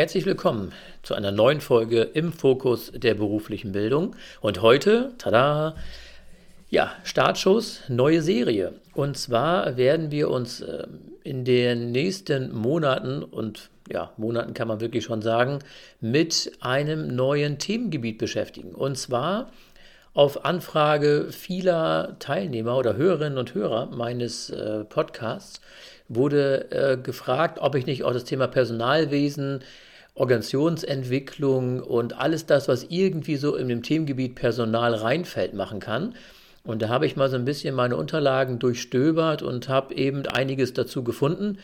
Herzlich willkommen zu einer neuen Folge im Fokus der beruflichen Bildung. Und heute, tada, ja, Startschuss, neue Serie. Und zwar werden wir uns ähm, in den nächsten Monaten und ja, Monaten kann man wirklich schon sagen, mit einem neuen Themengebiet beschäftigen. Und zwar auf Anfrage vieler Teilnehmer oder Hörerinnen und Hörer meines äh, Podcasts wurde äh, gefragt, ob ich nicht auch das Thema Personalwesen, Organisationsentwicklung und alles das, was irgendwie so in dem Themengebiet Personal reinfällt, machen kann. Und da habe ich mal so ein bisschen meine Unterlagen durchstöbert und habe eben einiges dazu gefunden,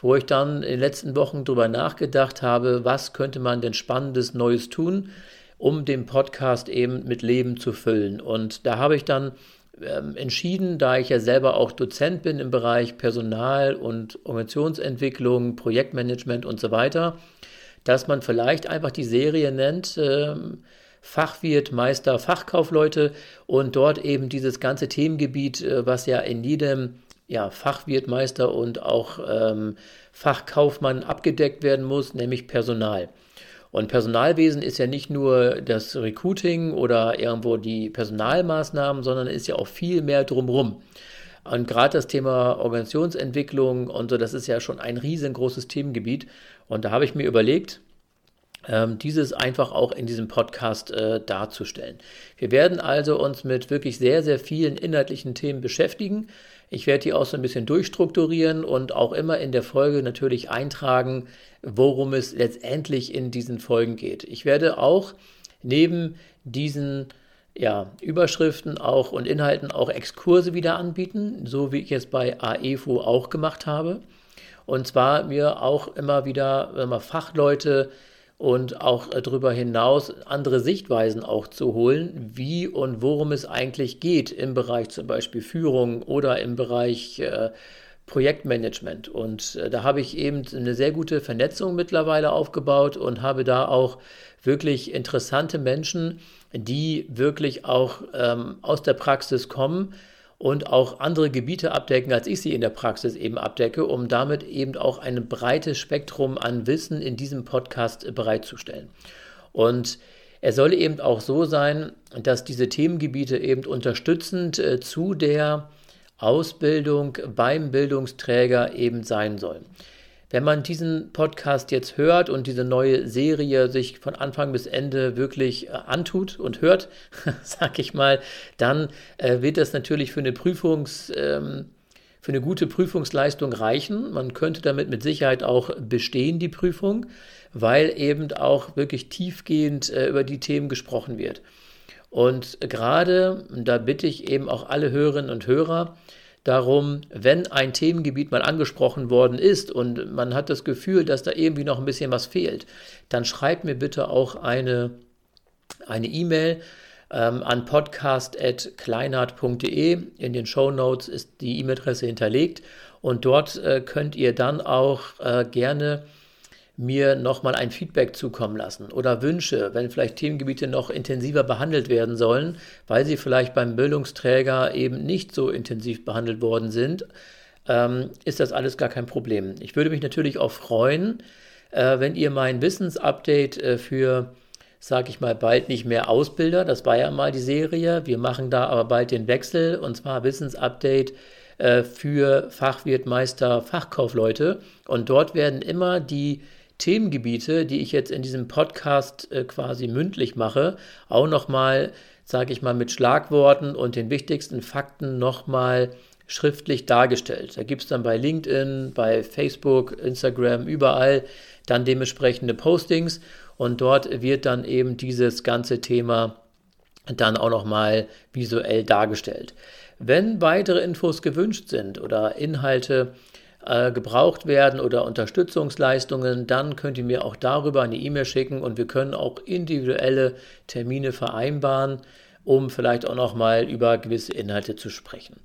wo ich dann in den letzten Wochen darüber nachgedacht habe, was könnte man denn spannendes Neues tun, um den Podcast eben mit Leben zu füllen. Und da habe ich dann ähm, entschieden, da ich ja selber auch Dozent bin im Bereich Personal und Organisationsentwicklung, Projektmanagement und so weiter, dass man vielleicht einfach die Serie nennt, ähm, Fachwirt, Meister, Fachkaufleute und dort eben dieses ganze Themengebiet, äh, was ja in jedem ja, Fachwirtmeister und auch ähm, Fachkaufmann abgedeckt werden muss, nämlich Personal. Und Personalwesen ist ja nicht nur das Recruiting oder irgendwo die Personalmaßnahmen, sondern ist ja auch viel mehr drumherum. Und gerade das Thema Organisationsentwicklung und so, das ist ja schon ein riesengroßes Themengebiet. Und da habe ich mir überlegt, ähm, dieses einfach auch in diesem Podcast äh, darzustellen. Wir werden also uns mit wirklich sehr, sehr vielen inhaltlichen Themen beschäftigen. Ich werde die auch so ein bisschen durchstrukturieren und auch immer in der Folge natürlich eintragen, worum es letztendlich in diesen Folgen geht. Ich werde auch neben diesen ja, Überschriften auch und Inhalten auch Exkurse wieder anbieten, so wie ich es bei AEFO auch gemacht habe. Und zwar mir auch immer wieder immer Fachleute und auch äh, darüber hinaus andere Sichtweisen auch zu holen, wie und worum es eigentlich geht im Bereich zum Beispiel Führung oder im Bereich äh, Projektmanagement. Und äh, da habe ich eben eine sehr gute Vernetzung mittlerweile aufgebaut und habe da auch wirklich interessante Menschen, die wirklich auch ähm, aus der Praxis kommen und auch andere Gebiete abdecken, als ich sie in der Praxis eben abdecke, um damit eben auch ein breites Spektrum an Wissen in diesem Podcast bereitzustellen. Und er soll eben auch so sein, dass diese Themengebiete eben unterstützend äh, zu der Ausbildung beim Bildungsträger eben sein sollen. Wenn man diesen Podcast jetzt hört und diese neue Serie sich von Anfang bis Ende wirklich äh, antut und hört, sag ich mal, dann äh, wird das natürlich für eine Prüfungs, ähm, für eine gute Prüfungsleistung reichen. Man könnte damit mit Sicherheit auch bestehen, die Prüfung, weil eben auch wirklich tiefgehend äh, über die Themen gesprochen wird. Und gerade, da bitte ich eben auch alle Hörerinnen und Hörer, darum, wenn ein Themengebiet mal angesprochen worden ist und man hat das Gefühl, dass da irgendwie noch ein bisschen was fehlt, dann schreibt mir bitte auch eine eine E-Mail ähm, an podcast.kleinert.de. In den Show Notes ist die E-Mail-Adresse hinterlegt und dort äh, könnt ihr dann auch äh, gerne mir nochmal ein Feedback zukommen lassen oder Wünsche, wenn vielleicht Themengebiete noch intensiver behandelt werden sollen, weil sie vielleicht beim Bildungsträger eben nicht so intensiv behandelt worden sind, ähm, ist das alles gar kein Problem. Ich würde mich natürlich auch freuen, äh, wenn ihr mein Wissensupdate äh, für, sag ich mal, bald nicht mehr Ausbilder, das war ja mal die Serie, wir machen da aber bald den Wechsel und zwar Wissensupdate äh, für Fachwirtmeister, Fachkaufleute und dort werden immer die Themengebiete, die ich jetzt in diesem Podcast äh, quasi mündlich mache, auch nochmal, sage ich mal, mit Schlagworten und den wichtigsten Fakten nochmal schriftlich dargestellt. Da gibt es dann bei LinkedIn, bei Facebook, Instagram, überall dann dementsprechende Postings und dort wird dann eben dieses ganze Thema dann auch nochmal visuell dargestellt. Wenn weitere Infos gewünscht sind oder Inhalte äh, gebraucht werden oder Unterstützungsleistungen, dann könnt ihr mir auch darüber eine E-Mail schicken und wir können auch individuelle Termine vereinbaren, um vielleicht auch nochmal über gewisse Inhalte zu sprechen.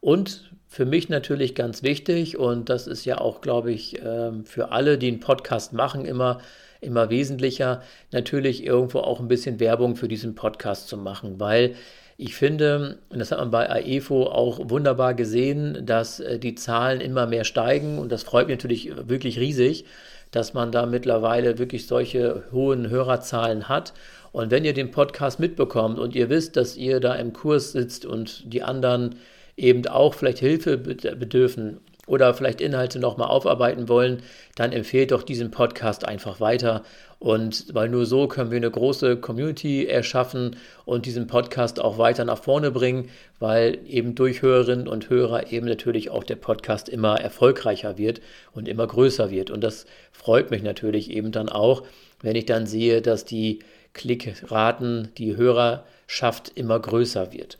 Und für mich natürlich ganz wichtig, und das ist ja auch, glaube ich, ähm, für alle, die einen Podcast machen, immer, immer wesentlicher, natürlich irgendwo auch ein bisschen Werbung für diesen Podcast zu machen, weil ich finde, und das hat man bei AEFO auch wunderbar gesehen, dass äh, die Zahlen immer mehr steigen und das freut mich natürlich wirklich riesig, dass man da mittlerweile wirklich solche hohen Hörerzahlen hat. Und wenn ihr den Podcast mitbekommt und ihr wisst, dass ihr da im Kurs sitzt und die anderen eben auch vielleicht Hilfe bedürfen oder vielleicht Inhalte nochmal aufarbeiten wollen, dann empfehlt doch diesen Podcast einfach weiter. Und weil nur so können wir eine große Community erschaffen und diesen Podcast auch weiter nach vorne bringen, weil eben durch Hörerinnen und Hörer eben natürlich auch der Podcast immer erfolgreicher wird und immer größer wird. Und das freut mich natürlich eben dann auch, wenn ich dann sehe, dass die Klickraten, die Hörerschaft immer größer wird.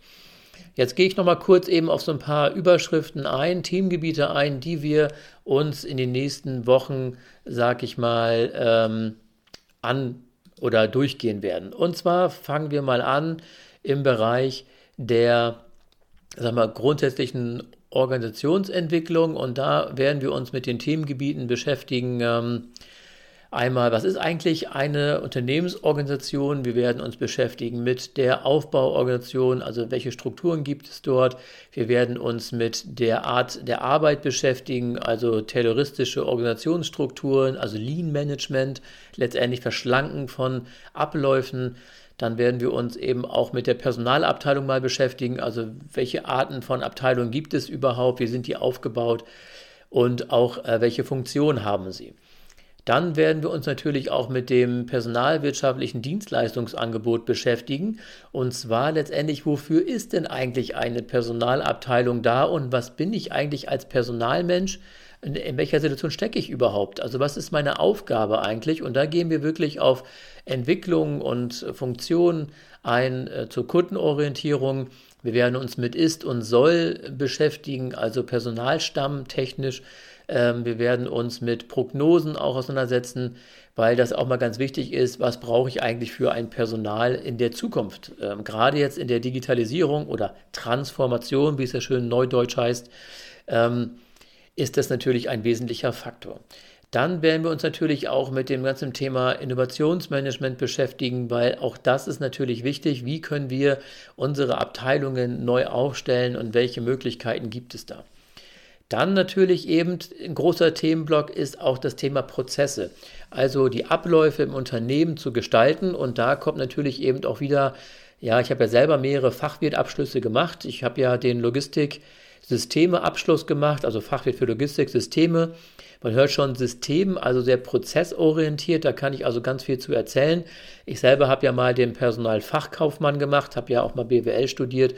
Jetzt gehe ich noch mal kurz eben auf so ein paar Überschriften ein, Themengebiete ein, die wir uns in den nächsten Wochen, sag ich mal, ähm, an oder durchgehen werden. Und zwar fangen wir mal an im Bereich der sag mal, grundsätzlichen Organisationsentwicklung und da werden wir uns mit den Themengebieten beschäftigen. Ähm, Einmal, was ist eigentlich eine Unternehmensorganisation? Wir werden uns beschäftigen mit der Aufbauorganisation, also welche Strukturen gibt es dort. Wir werden uns mit der Art der Arbeit beschäftigen, also terroristische Organisationsstrukturen, also Lean Management, letztendlich Verschlanken von Abläufen. Dann werden wir uns eben auch mit der Personalabteilung mal beschäftigen, also welche Arten von Abteilungen gibt es überhaupt, wie sind die aufgebaut und auch äh, welche Funktion haben sie. Dann werden wir uns natürlich auch mit dem personalwirtschaftlichen Dienstleistungsangebot beschäftigen. Und zwar letztendlich, wofür ist denn eigentlich eine Personalabteilung da und was bin ich eigentlich als Personalmensch? In, welcher Situation stecke ich überhaupt? Also was ist meine Aufgabe eigentlich? Und da gehen wir wirklich auf Entwicklung und Funktionen ein äh, zur Kundenorientierung. Wir werden uns mit Ist und Soll beschäftigen, also Personalstamm technisch ähm, wir werden uns mit Prognosen auch auseinandersetzen, weil das auch mal ganz wichtig ist, was brauche ich eigentlich für ein Personal in der Zukunft. Ähm, gerade jetzt in der Digitalisierung oder Transformation, wie es ja schön neudeutsch heißt, ähm, ist das natürlich ein wesentlicher Faktor. Dann werden wir uns natürlich auch mit dem ganzen Thema Innovationsmanagement beschäftigen, weil auch das ist natürlich wichtig. Wie können wir unsere Abteilungen neu aufstellen und welche Möglichkeiten gibt es da? Dann natürlich eben ein großer Themenblock ist auch das Thema Prozesse, also die Abläufe im Unternehmen zu gestalten. Und da kommt natürlich eben auch wieder, ja, ich habe ja selber mehrere Fachwirtabschlüsse gemacht. Ich habe ja den Logistik-Systeme-Abschluss gemacht, also Fachwirt für Logistik-Systeme. Man hört schon System, also sehr prozessorientiert, da kann ich also ganz viel zu erzählen. Ich selber habe ja mal den Personalfachkaufmann gemacht, habe ja auch mal BWL studiert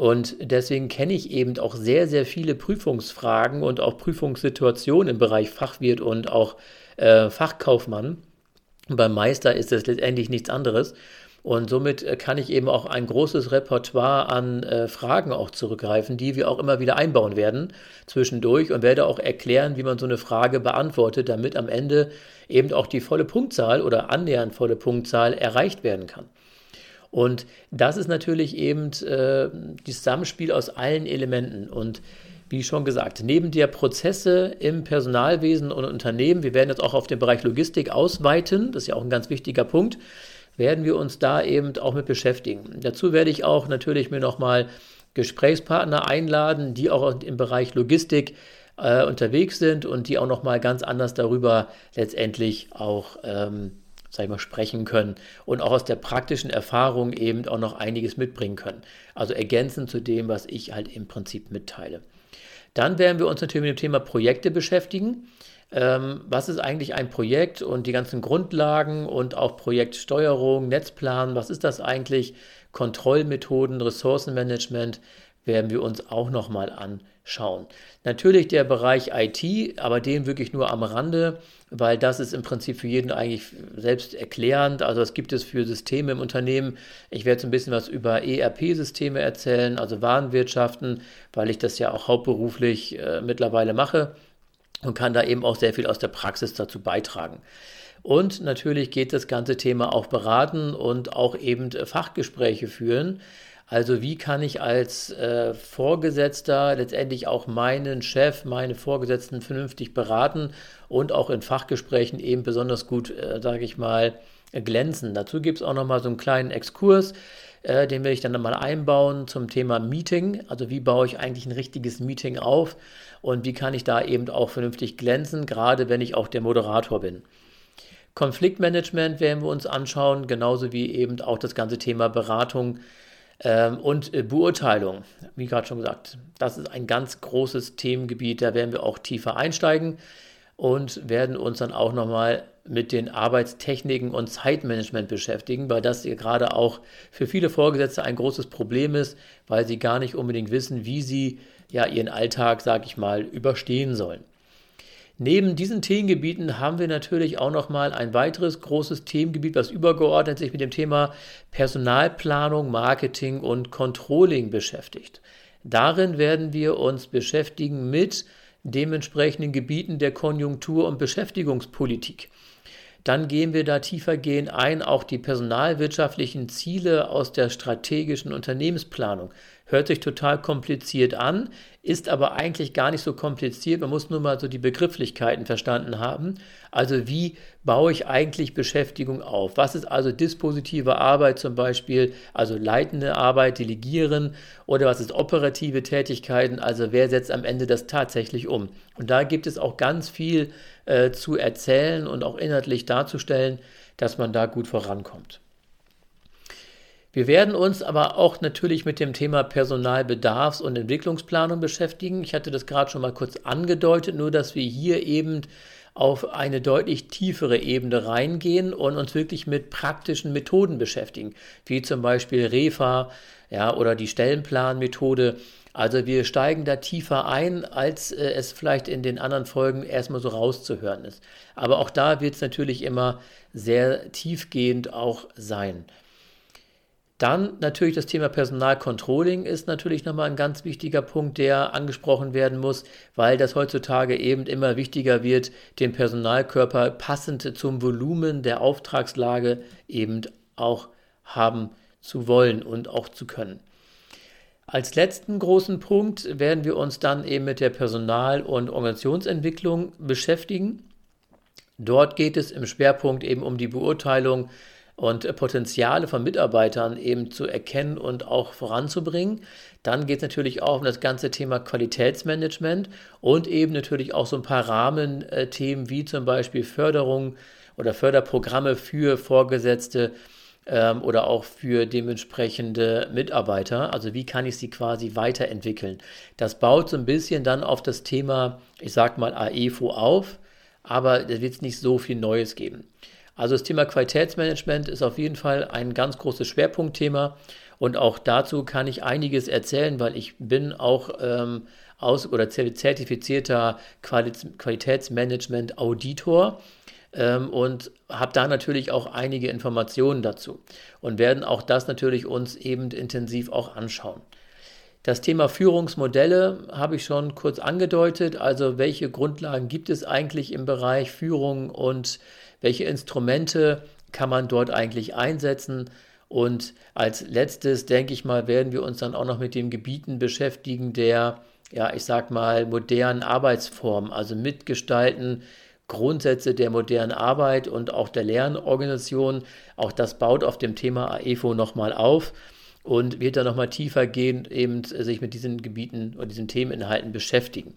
und deswegen kenne ich eben auch sehr, sehr viele Prüfungsfragen und auch Prüfungssituationen im Bereich Fachwirt und auch äh, Fachkaufmann. Beim Meister ist es letztendlich nichts anderes. Und somit äh, kann ich eben auch ein großes Repertoire an äh, Fragen auch zurückgreifen, die wir auch immer wieder einbauen werden zwischendurch und werde auch erklären, wie man so eine Frage beantwortet, damit am Ende eben auch die volle Punktzahl oder annähernd volle Punktzahl erreicht werden kann. Und das ist natürlich eben äh, das Zusammenspiel aus allen Elementen. Und wie schon gesagt, neben der Prozesse im Personalwesen und Unternehmen, wir werden jetzt auch auf den Bereich Logistik ausweiten, das ist ja auch ein ganz wichtiger Punkt, werden wir uns da eben auch mit beschäftigen. Dazu werde ich auch natürlich mir nochmal Gesprächspartner einladen, die auch im Bereich Logistik äh, unterwegs sind und die auch nochmal ganz anders darüber letztendlich auch ähm, sag ich mal, sprechen können und auch aus der praktischen Erfahrung eben auch noch einiges mitbringen können. Also ergänzend zu dem, was ich halt im Prinzip mitteile. Dann werden wir uns natürlich mit dem Thema Projekte beschäftigen. Ähm, was ist eigentlich ein Projekt und die ganzen Grundlagen und auch Projektsteuerung, Netzplan, was ist das eigentlich? Kontrollmethoden, Ressourcenmanagement werden wir uns auch nochmal anschauen. Natürlich der Bereich IT, aber den wirklich nur am Rande weil das ist im Prinzip für jeden eigentlich selbst erklärend. Also was gibt es für Systeme im Unternehmen? Ich werde so ein bisschen was über ERP-Systeme erzählen, also Warenwirtschaften, weil ich das ja auch hauptberuflich äh, mittlerweile mache und kann da eben auch sehr viel aus der Praxis dazu beitragen. Und natürlich geht das ganze Thema auch beraten und auch eben Fachgespräche führen. Also wie kann ich als äh, Vorgesetzter letztendlich auch meinen Chef, meine Vorgesetzten vernünftig beraten und auch in Fachgesprächen eben besonders gut, äh, sage ich mal, glänzen. Dazu gibt es auch nochmal so einen kleinen Exkurs, äh, den will ich dann nochmal einbauen zum Thema Meeting. Also wie baue ich eigentlich ein richtiges Meeting auf und wie kann ich da eben auch vernünftig glänzen, gerade wenn ich auch der Moderator bin. Konfliktmanagement werden wir uns anschauen, genauso wie eben auch das ganze Thema Beratung und äh, Beurteilung. Wie gerade schon gesagt, das ist ein ganz großes Themengebiet, da werden wir auch tiefer einsteigen und werden uns dann auch nochmal mit den Arbeitstechniken und Zeitmanagement beschäftigen, weil das gerade auch für viele Vorgesetzte ein großes Problem ist, weil sie gar nicht unbedingt wissen, wie sie ja ihren Alltag, sag ich mal, überstehen sollen. Neben diesen Themengebieten haben wir natürlich auch noch mal ein weiteres großes Themengebiet, was übergeordnet sich mit dem Thema Personalplanung, Marketing und Controlling beschäftigt. Darin werden wir uns beschäftigen mit dementsprechenden Gebieten der Konjunktur- und Beschäftigungspolitik. Dann gehen wir da tiefergehend ein, auch die personalwirtschaftlichen Ziele aus der strategischen Unternehmensplanung. Hört sich total kompliziert an, ist aber eigentlich gar nicht so kompliziert. Man muss nur mal so die Begrifflichkeiten verstanden haben. Also wie baue ich eigentlich Beschäftigung auf? Was ist also dispositive Arbeit zum Beispiel, also leitende Arbeit, delegieren oder was ist operative Tätigkeiten, also wer setzt am Ende das tatsächlich um? Und da gibt es auch ganz viel äh, zu erzählen und auch inhaltlich darzustellen, dass man da gut vorankommt. Wir werden uns aber auch natürlich mit dem Thema Personalbedarfs- und Entwicklungsplanung beschäftigen. Ich hatte das gerade schon mal kurz angedeutet, nur dass wir hier eben auf eine deutlich tiefere Ebene reingehen und uns wirklich mit praktischen Methoden beschäftigen, wie zum Beispiel REFA ja, oder die Stellenplanmethode. Also wir steigen da tiefer ein, als äh, es vielleicht in den anderen Folgen erstmal so rauszuhören ist. Aber auch da wird es natürlich immer sehr tiefgehend auch sein. Dann natürlich das Thema Personalcontrolling ist natürlich nochmal ein ganz wichtiger Punkt, der angesprochen werden muss, weil das heutzutage eben immer wichtiger wird, den Personalkörper passend zum Volumen der Auftragslage eben auch haben zu wollen und auch zu können. Als letzten großen Punkt werden wir uns dann eben mit der Personal- und Organisationsentwicklung beschäftigen. Dort geht es im Schwerpunkt eben um die Beurteilung und Potenziale von Mitarbeitern eben zu erkennen und auch voranzubringen. Dann geht es natürlich auch um das ganze Thema Qualitätsmanagement und eben natürlich auch so ein paar Rahmenthemen wie zum Beispiel Förderung oder Förderprogramme für Vorgesetzte ähm, oder auch für dementsprechende Mitarbeiter. Also wie kann ich sie quasi weiterentwickeln? Das baut so ein bisschen dann auf das Thema, ich sag mal, AEFO auf, aber da wird es nicht so viel Neues geben. Also das Thema Qualitätsmanagement ist auf jeden Fall ein ganz großes Schwerpunktthema und auch dazu kann ich einiges erzählen, weil ich bin auch ähm, aus oder zertifizierter Qualitätsmanagement-Auditor ähm, und habe da natürlich auch einige Informationen dazu und werden auch das natürlich uns eben intensiv auch anschauen. Das Thema Führungsmodelle habe ich schon kurz angedeutet. Also welche Grundlagen gibt es eigentlich im Bereich Führung und welche Instrumente kann man dort eigentlich einsetzen. Und als letztes, denke ich mal, werden wir uns dann auch noch mit den Gebieten beschäftigen der, ja, ich sag mal, modernen Arbeitsformen, also mitgestalten, Grundsätze der modernen Arbeit und auch der Lernorganisation. Auch das baut auf dem Thema AEFO nochmal auf und wird dann nochmal tiefer gehen, eben sich mit diesen Gebieten oder diesen Themeninhalten beschäftigen.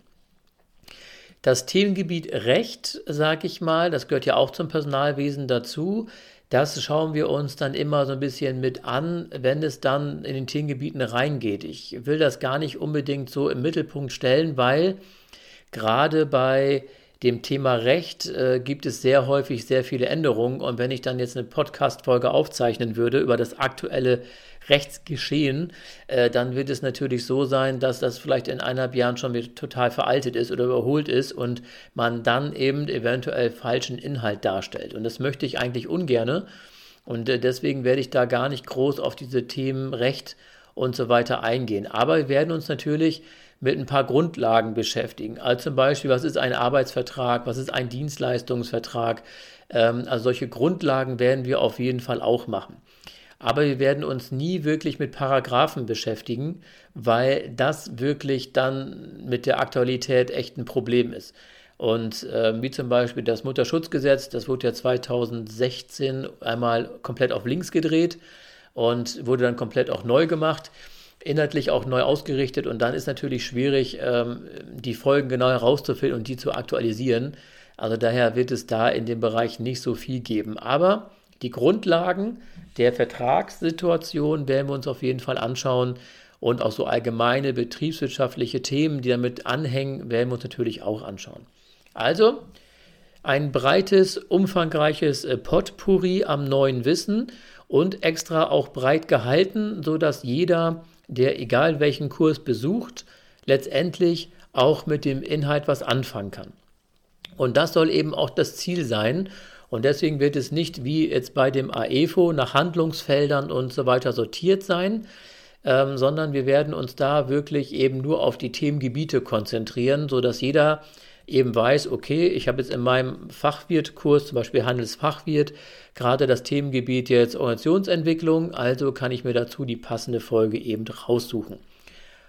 Das Themengebiet Recht, sage ich mal, das gehört ja auch zum Personalwesen dazu. Das schauen wir uns dann immer so ein bisschen mit an, wenn es dann in den Themengebieten reingeht. Ich will das gar nicht unbedingt so im Mittelpunkt stellen, weil gerade bei dem Thema Recht äh, gibt es sehr häufig sehr viele Änderungen. Und wenn ich dann jetzt eine Podcast-Folge aufzeichnen würde über das aktuelle Rechtsgeschehen, äh, dann wird es natürlich so sein, dass das vielleicht in eineinhalb Jahren schon wieder total veraltet ist oder überholt ist und man dann eben eventuell falschen Inhalt darstellt. Und das möchte ich eigentlich ungerne. Und äh, deswegen werde ich da gar nicht groß auf diese Themen Recht und so weiter eingehen. Aber wir werden uns natürlich mit ein paar Grundlagen beschäftigen. Also zum Beispiel, was ist ein Arbeitsvertrag, was ist ein Dienstleistungsvertrag. Ähm, also solche Grundlagen werden wir auf jeden Fall auch machen. Aber wir werden uns nie wirklich mit Paragraphen beschäftigen, weil das wirklich dann mit der Aktualität echt ein Problem ist. Und äh, wie zum Beispiel das Mutterschutzgesetz, das wurde ja 2016 einmal komplett auf links gedreht und wurde dann komplett auch neu gemacht, inhaltlich auch neu ausgerichtet. Und dann ist natürlich schwierig, ähm, die Folgen genau herauszufinden und die zu aktualisieren. Also daher wird es da in dem Bereich nicht so viel geben. Aber die Grundlagen der Vertragssituation werden wir uns auf jeden Fall anschauen. Und auch so allgemeine betriebswirtschaftliche Themen, die damit anhängen, werden wir uns natürlich auch anschauen. Also ein breites, umfangreiches äh, Potpourri am neuen Wissen und extra auch breit gehalten, sodass jeder, der egal welchen Kurs besucht, letztendlich auch mit dem Inhalt was anfangen kann. Und das soll eben auch das Ziel sein. Und deswegen wird es nicht wie jetzt bei dem AEFO nach Handlungsfeldern und so weiter sortiert sein, ähm, sondern wir werden uns da wirklich eben nur auf die Themengebiete konzentrieren, sodass jeder eben weiß, okay, ich habe jetzt in meinem Fachwirtkurs, zum Beispiel Handelsfachwirt, gerade das Themengebiet jetzt Organisationsentwicklung, also kann ich mir dazu die passende Folge eben raussuchen.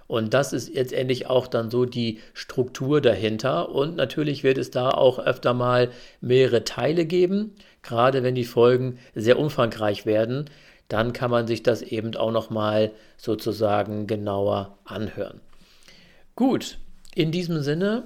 Und das ist letztendlich auch dann so die Struktur dahinter. Und natürlich wird es da auch öfter mal mehrere Teile geben, gerade wenn die Folgen sehr umfangreich werden dann kann man sich das eben auch nochmal sozusagen genauer anhören. Gut, in diesem Sinne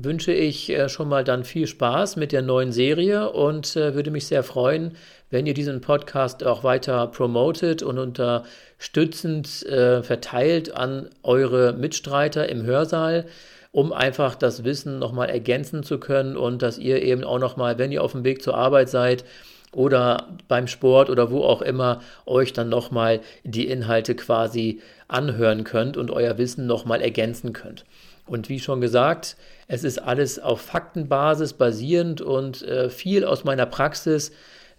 wünsche ich äh, schon mal dann viel Spaß mit der neuen Serie und äh, würde mich sehr freuen, wenn ihr diesen Podcast auch weiter promotet und unterstützend äh, verteilt an eure Mitstreiter im Hörsaal, um einfach das Wissen nochmal ergänzen zu können und dass ihr eben auch nochmal, wenn ihr auf dem Weg zur Arbeit seid, oder beim Sport oder wo auch immer euch dann nochmal die Inhalte quasi anhören könnt und euer Wissen nochmal ergänzen könnt. Und wie schon gesagt, es ist alles auf Faktenbasis basierend und äh, viel aus meiner Praxis,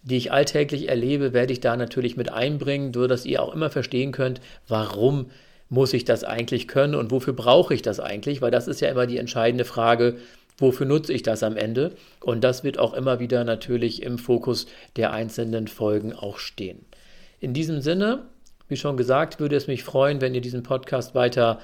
die ich alltäglich erlebe, werde ich da natürlich mit einbringen, so dass ihr auch immer verstehen könnt, warum muss ich das eigentlich können und wofür brauche ich das eigentlich, weil das ist ja immer die entscheidende Frage, wofür nutze ich das am Ende? Und das wird auch immer wieder natürlich im Fokus der einzelnen Folgen auch stehen. In diesem Sinne, wie schon gesagt, würde es mich freuen, wenn ihr diesen Podcast weiter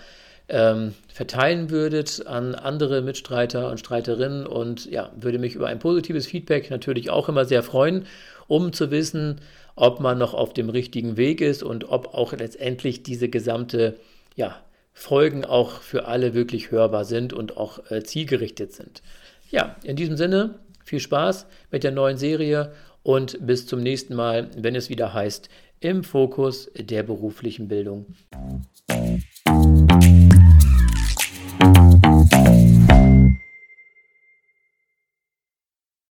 ähm, verteilen würdet an andere Mitstreiter und Streiterinnen und ja, würde mich über ein positives Feedback natürlich auch immer sehr freuen, um zu wissen, ob man noch auf dem richtigen Weg ist und ob auch letztendlich diese gesamte ja, Folgen auch für alle wirklich hörbar sind und auch äh, zielgerichtet sind. Ja, in diesem Sinne, viel Spaß mit der neuen Serie und bis zum nächsten Mal, wenn es wieder heißt, im Fokus der beruflichen Bildung.